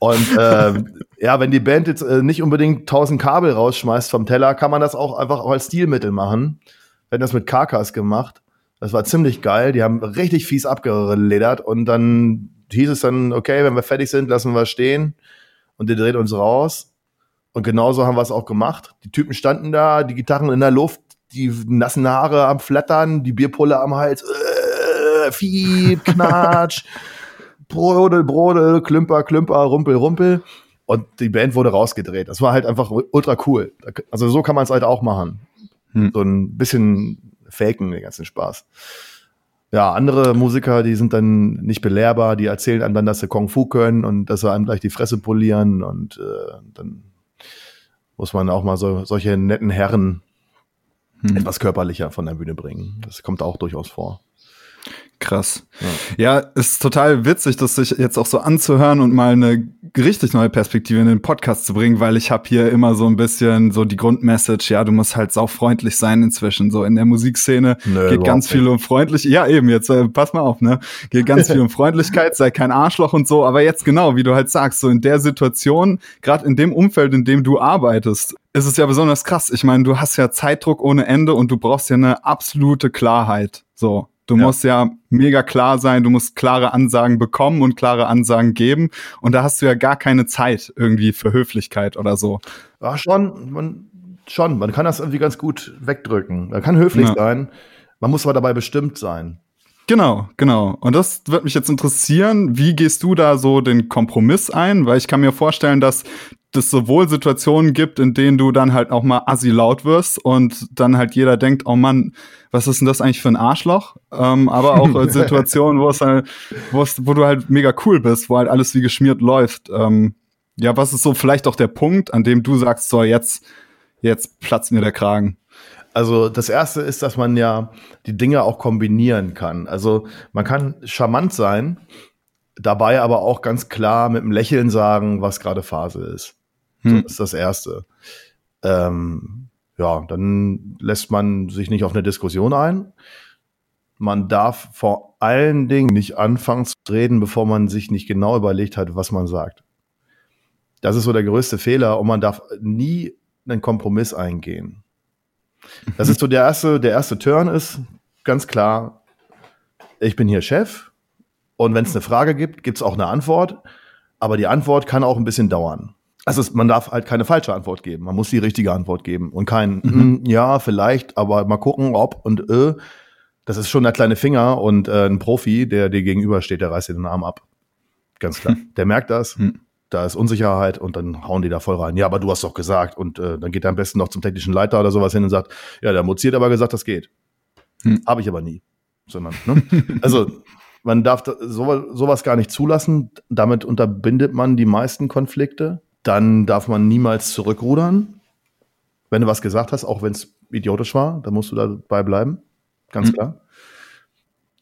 Und ähm, ja, wenn die Band jetzt äh, nicht unbedingt 1000 Kabel rausschmeißt vom Teller, kann man das auch einfach auch als Stilmittel machen. Wir haben das mit Karkas gemacht. Das war ziemlich geil. Die haben richtig fies abgeledert und dann hieß es dann, okay, wenn wir fertig sind, lassen wir stehen und die dreht uns raus. Und genauso haben wir es auch gemacht. Die Typen standen da, die Gitarren in der Luft, die nassen Haare am Flattern, die Bierpulle am Hals. äh, Fieb, Knatsch, Brodel, Brodel, Klümper, Klümper, Rumpel, Rumpel. Und die Band wurde rausgedreht. Das war halt einfach ultra cool. Also so kann man es halt auch machen. Hm. So ein bisschen faken, den ganzen Spaß. Ja, andere Musiker, die sind dann nicht belehrbar, die erzählen einem dann, dass sie Kung Fu können und dass sie einem gleich die Fresse polieren und äh, dann muss man auch mal so, solche netten Herren hm. etwas körperlicher von der Bühne bringen. Das kommt auch durchaus vor. Krass. Ja. ja, ist total witzig, das sich jetzt auch so anzuhören und mal eine richtig neue Perspektive in den Podcast zu bringen, weil ich habe hier immer so ein bisschen so die Grundmessage, ja, du musst halt saufreundlich sein inzwischen. So in der Musikszene Nö, geht ganz viel um freundlich. Ja, eben, jetzt äh, pass mal auf, ne? Geht ganz viel um Freundlichkeit, sei kein Arschloch und so, aber jetzt genau, wie du halt sagst, so in der Situation, gerade in dem Umfeld, in dem du arbeitest, ist es ja besonders krass. Ich meine, du hast ja Zeitdruck ohne Ende und du brauchst ja eine absolute Klarheit. So, Du ja. musst ja mega klar sein, du musst klare Ansagen bekommen und klare Ansagen geben. Und da hast du ja gar keine Zeit irgendwie für Höflichkeit oder so. Ja, schon, man, schon. Man kann das irgendwie ganz gut wegdrücken. Man kann höflich ja. sein, man muss aber dabei bestimmt sein. Genau, genau. Und das wird mich jetzt interessieren. Wie gehst du da so den Kompromiss ein? Weil ich kann mir vorstellen, dass es sowohl Situationen gibt, in denen du dann halt auch mal assi laut wirst und dann halt jeder denkt, oh Mann, was ist denn das eigentlich für ein Arschloch? Ähm, aber auch äh, Situationen, wo es halt, wo es, wo du halt mega cool bist, wo halt alles wie geschmiert läuft. Ähm, ja, was ist so vielleicht auch der Punkt, an dem du sagst, so jetzt, jetzt platzt mir der Kragen? Also das erste ist, dass man ja die Dinge auch kombinieren kann. Also man kann charmant sein, dabei aber auch ganz klar mit einem Lächeln sagen, was gerade Phase ist. Hm. das ist das erste. Ähm, ja, dann lässt man sich nicht auf eine Diskussion ein. Man darf vor allen Dingen nicht anfangen zu reden, bevor man sich nicht genau überlegt hat, was man sagt. Das ist so der größte Fehler und man darf nie einen Kompromiss eingehen. Das ist so der erste, der erste Turn ist ganz klar, ich bin hier Chef und wenn es eine Frage gibt, gibt es auch eine Antwort, aber die Antwort kann auch ein bisschen dauern. Also es, man darf halt keine falsche Antwort geben, man muss die richtige Antwort geben und kein mhm. mm, ja, vielleicht, aber mal gucken, ob und äh. Das ist schon der kleine Finger und äh, ein Profi, der dir gegenübersteht, der reißt dir den Arm ab. Ganz klar. Der merkt das. Mhm da ist Unsicherheit und dann hauen die da voll rein. Ja, aber du hast doch gesagt. Und äh, dann geht er am besten noch zum technischen Leiter oder sowas hin und sagt, ja, der Moziert aber gesagt, das geht. Hm. Habe ich aber nie. Sondern, ne? also man darf so, sowas gar nicht zulassen. Damit unterbindet man die meisten Konflikte. Dann darf man niemals zurückrudern. Wenn du was gesagt hast, auch wenn es idiotisch war, dann musst du dabei bleiben. Ganz hm. klar.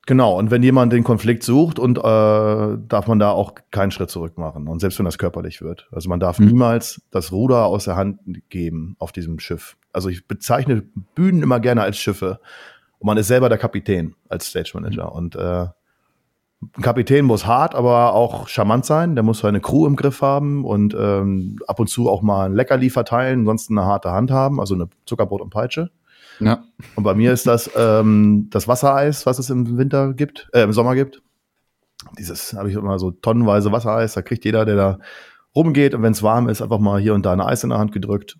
Genau, und wenn jemand den Konflikt sucht und äh, darf man da auch keinen Schritt zurück machen. Und selbst wenn das körperlich wird. Also man darf mhm. niemals das Ruder aus der Hand geben auf diesem Schiff. Also ich bezeichne Bühnen immer gerne als Schiffe. Und man ist selber der Kapitän als Stage Manager. Mhm. Und äh, ein Kapitän muss hart, aber auch charmant sein. Der muss seine Crew im Griff haben und ähm, ab und zu auch mal ein Leckerli verteilen, ansonsten eine harte Hand haben, also eine Zuckerbrot und Peitsche. Ja. Und bei mir ist das ähm, das Wassereis, was es im Winter gibt, äh, im Sommer gibt. Dieses habe ich immer so tonnenweise Wassereis. Da kriegt jeder, der da rumgeht und wenn es warm ist, einfach mal hier und da eine Eis in der Hand gedrückt,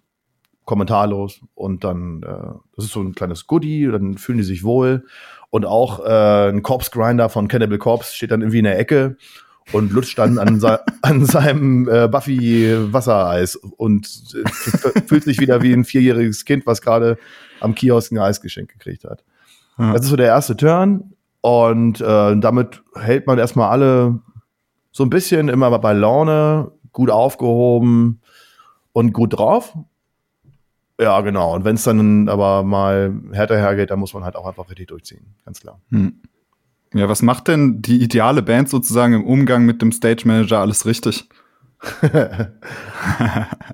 kommentarlos und dann äh, das ist so ein kleines Goodie. Dann fühlen die sich wohl und auch äh, ein Corpse Grinder von Cannibal Corpse steht dann irgendwie in der Ecke und lutscht dann an, an seinem äh, Buffy Wassereis und äh, fühlt sich wieder wie ein vierjähriges Kind, was gerade am Kiosk ein Eisgeschenk gekriegt hat. Ja. Das ist so der erste Turn. Und äh, damit hält man erstmal alle so ein bisschen immer bei Laune, gut aufgehoben und gut drauf. Ja, genau. Und wenn es dann aber mal härter hergeht, dann muss man halt auch einfach richtig durchziehen. Ganz klar. Hm. Ja, was macht denn die ideale Band sozusagen im Umgang mit dem Stage Manager alles richtig?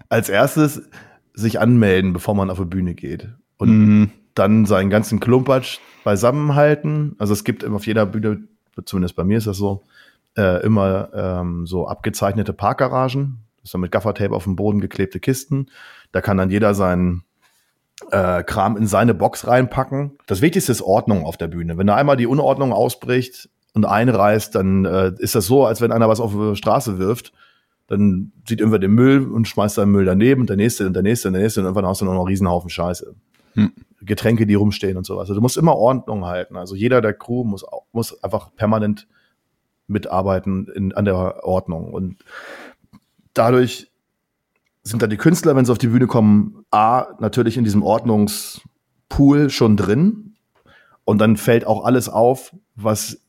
Als erstes sich anmelden, bevor man auf die Bühne geht und mhm. dann seinen ganzen Klumpatsch beisammenhalten. Also es gibt auf jeder Bühne, zumindest bei mir ist das so, äh, immer ähm, so abgezeichnete Parkgaragen. Sind mit Gaffertape auf dem Boden geklebte Kisten. Da kann dann jeder seinen äh, Kram in seine Box reinpacken. Das Wichtigste ist Ordnung auf der Bühne. Wenn da einmal die Unordnung ausbricht und einreißt, dann äh, ist das so, als wenn einer was auf die Straße wirft. Dann sieht irgendwer den Müll und schmeißt seinen Müll daneben, der nächste und der nächste und der nächste und irgendwann hast du noch einen Riesenhaufen Scheiße. Hm. Getränke, die rumstehen und sowas. Also du musst immer Ordnung halten. Also jeder der Crew muss, muss einfach permanent mitarbeiten in, an der Ordnung. Und dadurch sind da die Künstler, wenn sie auf die Bühne kommen, A, natürlich in diesem Ordnungspool schon drin. Und dann fällt auch alles auf, was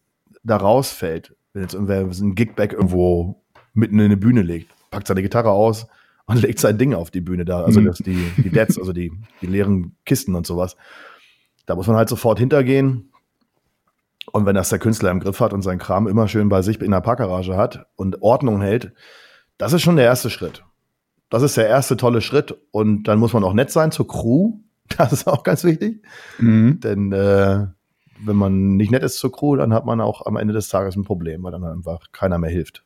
da rausfällt. Wenn jetzt irgendwer ein Gigback irgendwo mitten in eine Bühne legt, packt seine Gitarre aus und legt sein Ding auf die Bühne da. Also mhm. die, die Deads, also die, die leeren Kisten und sowas. Da muss man halt sofort hintergehen. Und wenn das der Künstler im Griff hat und sein Kram immer schön bei sich in der Parkgarage hat und Ordnung hält, das ist schon der erste Schritt. Das ist der erste tolle Schritt. Und dann muss man auch nett sein zur Crew. Das ist auch ganz wichtig. Mhm. Denn äh, wenn man nicht nett ist zur Crew, dann hat man auch am Ende des Tages ein Problem, weil dann einfach keiner mehr hilft.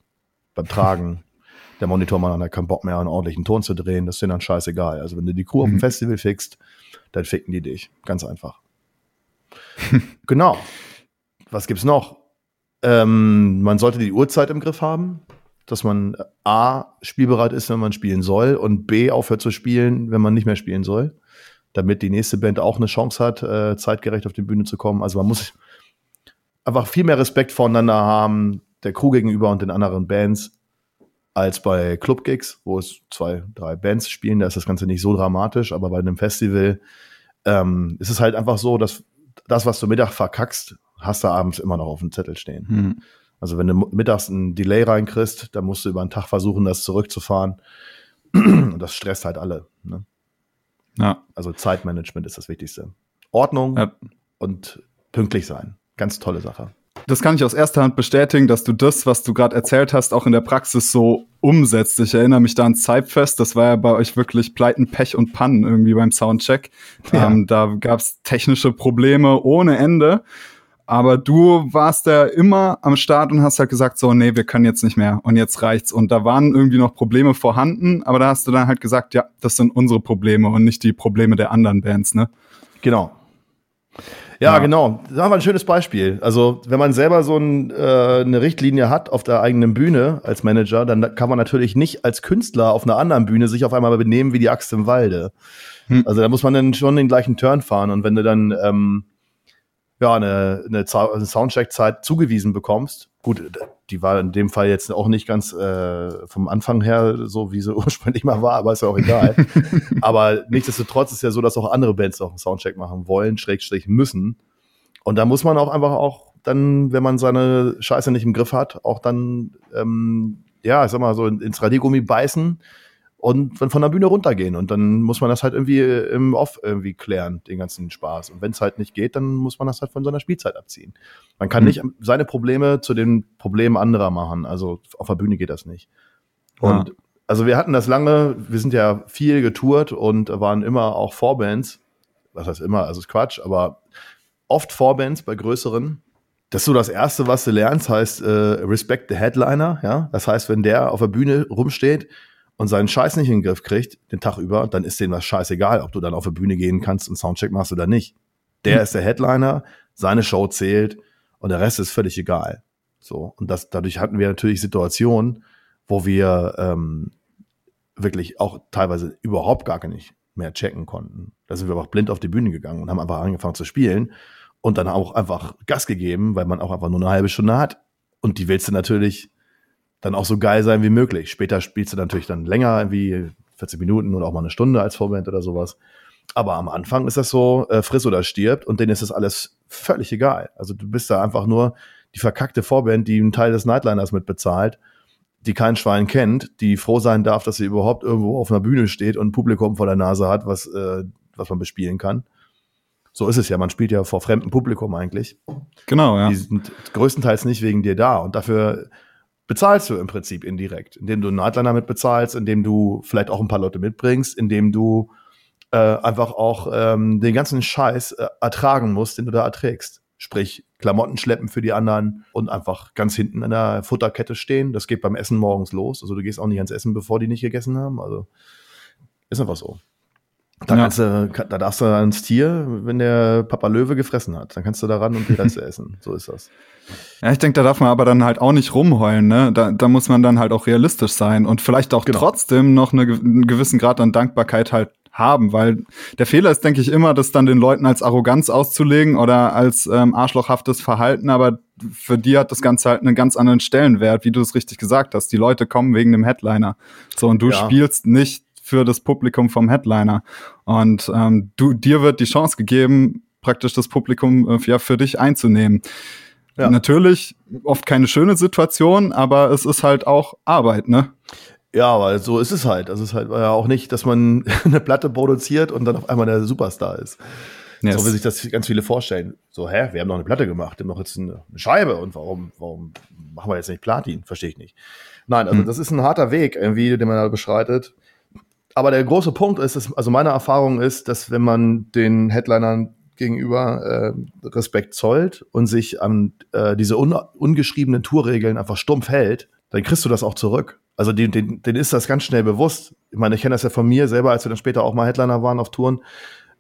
Beim Tragen. der Monitormann hat keinen Bock mehr, einen ordentlichen Ton zu drehen. Das ist denen dann scheißegal. Also wenn du die Crew mhm. auf dem mhm. Festival fixst, dann ficken die dich. Ganz einfach. genau. Was gibt's noch? Ähm, man sollte die Uhrzeit im Griff haben dass man A, spielbereit ist, wenn man spielen soll und B, aufhört zu spielen, wenn man nicht mehr spielen soll, damit die nächste Band auch eine Chance hat, äh, zeitgerecht auf die Bühne zu kommen. Also man muss einfach viel mehr Respekt voneinander haben, der Crew gegenüber und den anderen Bands, als bei Club-Gigs, wo es zwei, drei Bands spielen. Da ist das Ganze nicht so dramatisch, aber bei einem Festival ähm, ist es halt einfach so, dass das, was du Mittag verkackst, hast du abends immer noch auf dem Zettel stehen. Mhm. Also wenn du mittags ein Delay reinkriegst, dann musst du über einen Tag versuchen, das zurückzufahren. Und das stresst halt alle. Ne? Ja. Also Zeitmanagement ist das Wichtigste. Ordnung ja. und pünktlich sein. Ganz tolle Sache. Das kann ich aus erster Hand bestätigen, dass du das, was du gerade erzählt hast, auch in der Praxis so umsetzt. Ich erinnere mich da an Zeitfest, das war ja bei euch wirklich Pleiten, Pech und Pannen irgendwie beim Soundcheck. Ja. Ähm, da gab es technische Probleme ohne Ende. Aber du warst da immer am Start und hast halt gesagt, so, nee, wir können jetzt nicht mehr und jetzt reicht's. Und da waren irgendwie noch Probleme vorhanden, aber da hast du dann halt gesagt, ja, das sind unsere Probleme und nicht die Probleme der anderen Bands, ne? Genau. Ja, ja. genau. Das war ein schönes Beispiel. Also, wenn man selber so ein, äh, eine Richtlinie hat auf der eigenen Bühne als Manager, dann kann man natürlich nicht als Künstler auf einer anderen Bühne sich auf einmal benehmen wie die Axt im Walde. Hm. Also, da muss man dann schon den gleichen Turn fahren. Und wenn du dann, ähm, ja, eine, eine, eine Soundcheck-Zeit zugewiesen bekommst. Gut, die war in dem Fall jetzt auch nicht ganz äh, vom Anfang her so, wie sie ursprünglich mal war, aber ist ja auch egal. aber nichtsdestotrotz ist ja so, dass auch andere Bands auch einen Soundcheck machen wollen, Schrägstrich müssen. Und da muss man auch einfach auch dann, wenn man seine Scheiße nicht im Griff hat, auch dann, ähm, ja, ich sag mal so ins Radiergummi beißen und von der Bühne runtergehen. Und dann muss man das halt irgendwie im Off irgendwie klären, den ganzen Spaß. Und wenn es halt nicht geht, dann muss man das halt von seiner Spielzeit abziehen. Man kann mhm. nicht seine Probleme zu den Problemen anderer machen. Also auf der Bühne geht das nicht. Und ja. also wir hatten das lange, wir sind ja viel getourt und waren immer auch Vorbands. Was heißt immer, also ist Quatsch, aber oft Vorbands bei größeren. Das ist so das Erste, was du lernst, heißt äh, Respect the Headliner. Ja, das heißt, wenn der auf der Bühne rumsteht, und seinen Scheiß nicht in den Griff kriegt, den Tag über, dann ist denen was scheißegal, ob du dann auf die Bühne gehen kannst und Soundcheck machst oder nicht. Der mhm. ist der Headliner, seine Show zählt und der Rest ist völlig egal. So. Und das, dadurch hatten wir natürlich Situationen, wo wir ähm, wirklich auch teilweise überhaupt gar nicht mehr checken konnten. Da sind wir einfach blind auf die Bühne gegangen und haben einfach angefangen zu spielen und dann auch einfach Gas gegeben, weil man auch einfach nur eine halbe Stunde hat. Und die willst du natürlich dann auch so geil sein wie möglich. Später spielst du natürlich dann länger, wie 40 Minuten oder auch mal eine Stunde als Vorband oder sowas. Aber am Anfang ist das so, äh, friss oder stirbt und denen ist das alles völlig egal. Also du bist da einfach nur die verkackte Vorband, die einen Teil des Nightliners mitbezahlt, die kein Schwein kennt, die froh sein darf, dass sie überhaupt irgendwo auf einer Bühne steht und ein Publikum vor der Nase hat, was, äh, was man bespielen kann. So ist es ja, man spielt ja vor fremdem Publikum eigentlich. Genau, ja. Die sind größtenteils nicht wegen dir da und dafür bezahlst du im Prinzip indirekt, indem du einen Nightliner mit bezahlst, indem du vielleicht auch ein paar Leute mitbringst, indem du äh, einfach auch ähm, den ganzen Scheiß äh, ertragen musst, den du da erträgst. Sprich, Klamotten schleppen für die anderen und einfach ganz hinten in der Futterkette stehen. Das geht beim Essen morgens los. Also du gehst auch nicht ans Essen, bevor die nicht gegessen haben. Also ist einfach so. Da, ja. du, da darfst du ans Tier, wenn der Papa Löwe gefressen hat. Dann kannst du da ran und die Reste essen. So ist das. Ja, ich denke, da darf man aber dann halt auch nicht rumheulen, ne? Da, da muss man dann halt auch realistisch sein und vielleicht auch genau. trotzdem noch eine, einen gewissen Grad an Dankbarkeit halt haben, weil der Fehler ist, denke ich, immer, das dann den Leuten als Arroganz auszulegen oder als ähm, arschlochhaftes Verhalten, aber für die hat das Ganze halt einen ganz anderen Stellenwert, wie du es richtig gesagt hast. Die Leute kommen wegen dem Headliner. So, und du ja. spielst nicht für das Publikum vom Headliner. Und ähm, du, dir wird die Chance gegeben, praktisch das Publikum äh, ja für dich einzunehmen. Ja. Natürlich oft keine schöne Situation, aber es ist halt auch Arbeit, ne? Ja, aber so ist es halt. Also es ist halt ja auch nicht, dass man eine Platte produziert und dann auf einmal der Superstar ist. Yes. So wie sich das ganz viele vorstellen. So, hä, wir haben noch eine Platte gemacht, wir haben noch jetzt eine, Scheibe und warum, warum machen wir jetzt nicht Platin? Verstehe ich nicht. Nein, also hm. das ist ein harter Weg, irgendwie, den man da beschreitet. Aber der große Punkt ist, dass, also meine Erfahrung ist, dass wenn man den Headlinern gegenüber äh, Respekt zollt und sich an äh, diese un ungeschriebenen Tourregeln einfach stumpf hält, dann kriegst du das auch zurück. Also den, den, den ist das ganz schnell bewusst. Ich meine, ich kenne das ja von mir selber, als wir dann später auch mal Headliner waren auf Touren.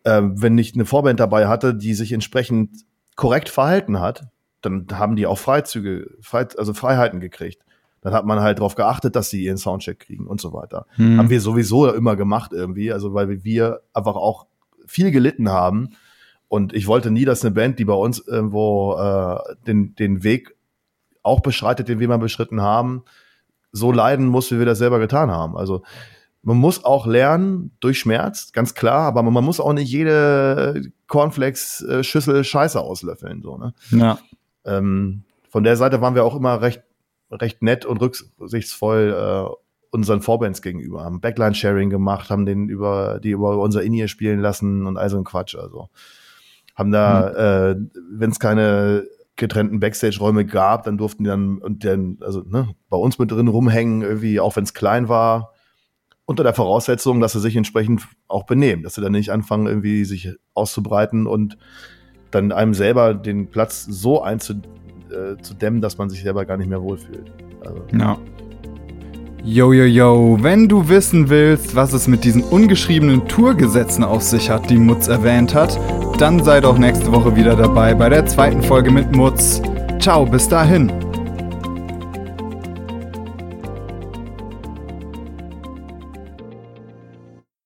Äh, wenn ich eine Vorband dabei hatte, die sich entsprechend korrekt verhalten hat, dann haben die auch Freizüge, Frei, also Freiheiten gekriegt. Dann hat man halt darauf geachtet, dass sie ihren Soundcheck kriegen und so weiter. Hm. Haben wir sowieso immer gemacht irgendwie, also weil wir einfach auch viel gelitten haben. Und ich wollte nie, dass eine Band, die bei uns irgendwo äh, den, den Weg auch beschreitet, den wir mal beschritten haben, so leiden muss, wie wir das selber getan haben. Also man muss auch lernen durch Schmerz, ganz klar, aber man muss auch nicht jede Cornflakes-Schüssel Scheiße auslöffeln. So, ne? Ja. Ähm, von der Seite waren wir auch immer recht, recht nett und rücksichtsvoll äh, unseren Vorbands gegenüber. Haben Backline-Sharing gemacht, haben den über, die über unser In-Ear spielen lassen und all so ein Quatsch. Also haben da, mhm. äh, wenn es keine getrennten Backstage-Räume gab, dann durften die dann und dann, also ne, bei uns mit drin rumhängen, irgendwie, auch wenn es klein war, unter der Voraussetzung, dass sie sich entsprechend auch benehmen, dass sie dann nicht anfangen, irgendwie sich auszubreiten und dann einem selber den Platz so einzudämmen, äh, dass man sich selber gar nicht mehr wohlfühlt. Also. Ja. Yo, yo, yo, wenn du wissen willst, was es mit diesen ungeschriebenen Tourgesetzen auf sich hat, die Mutz erwähnt hat, dann sei doch nächste Woche wieder dabei bei der zweiten Folge mit Mutz. Ciao, bis dahin.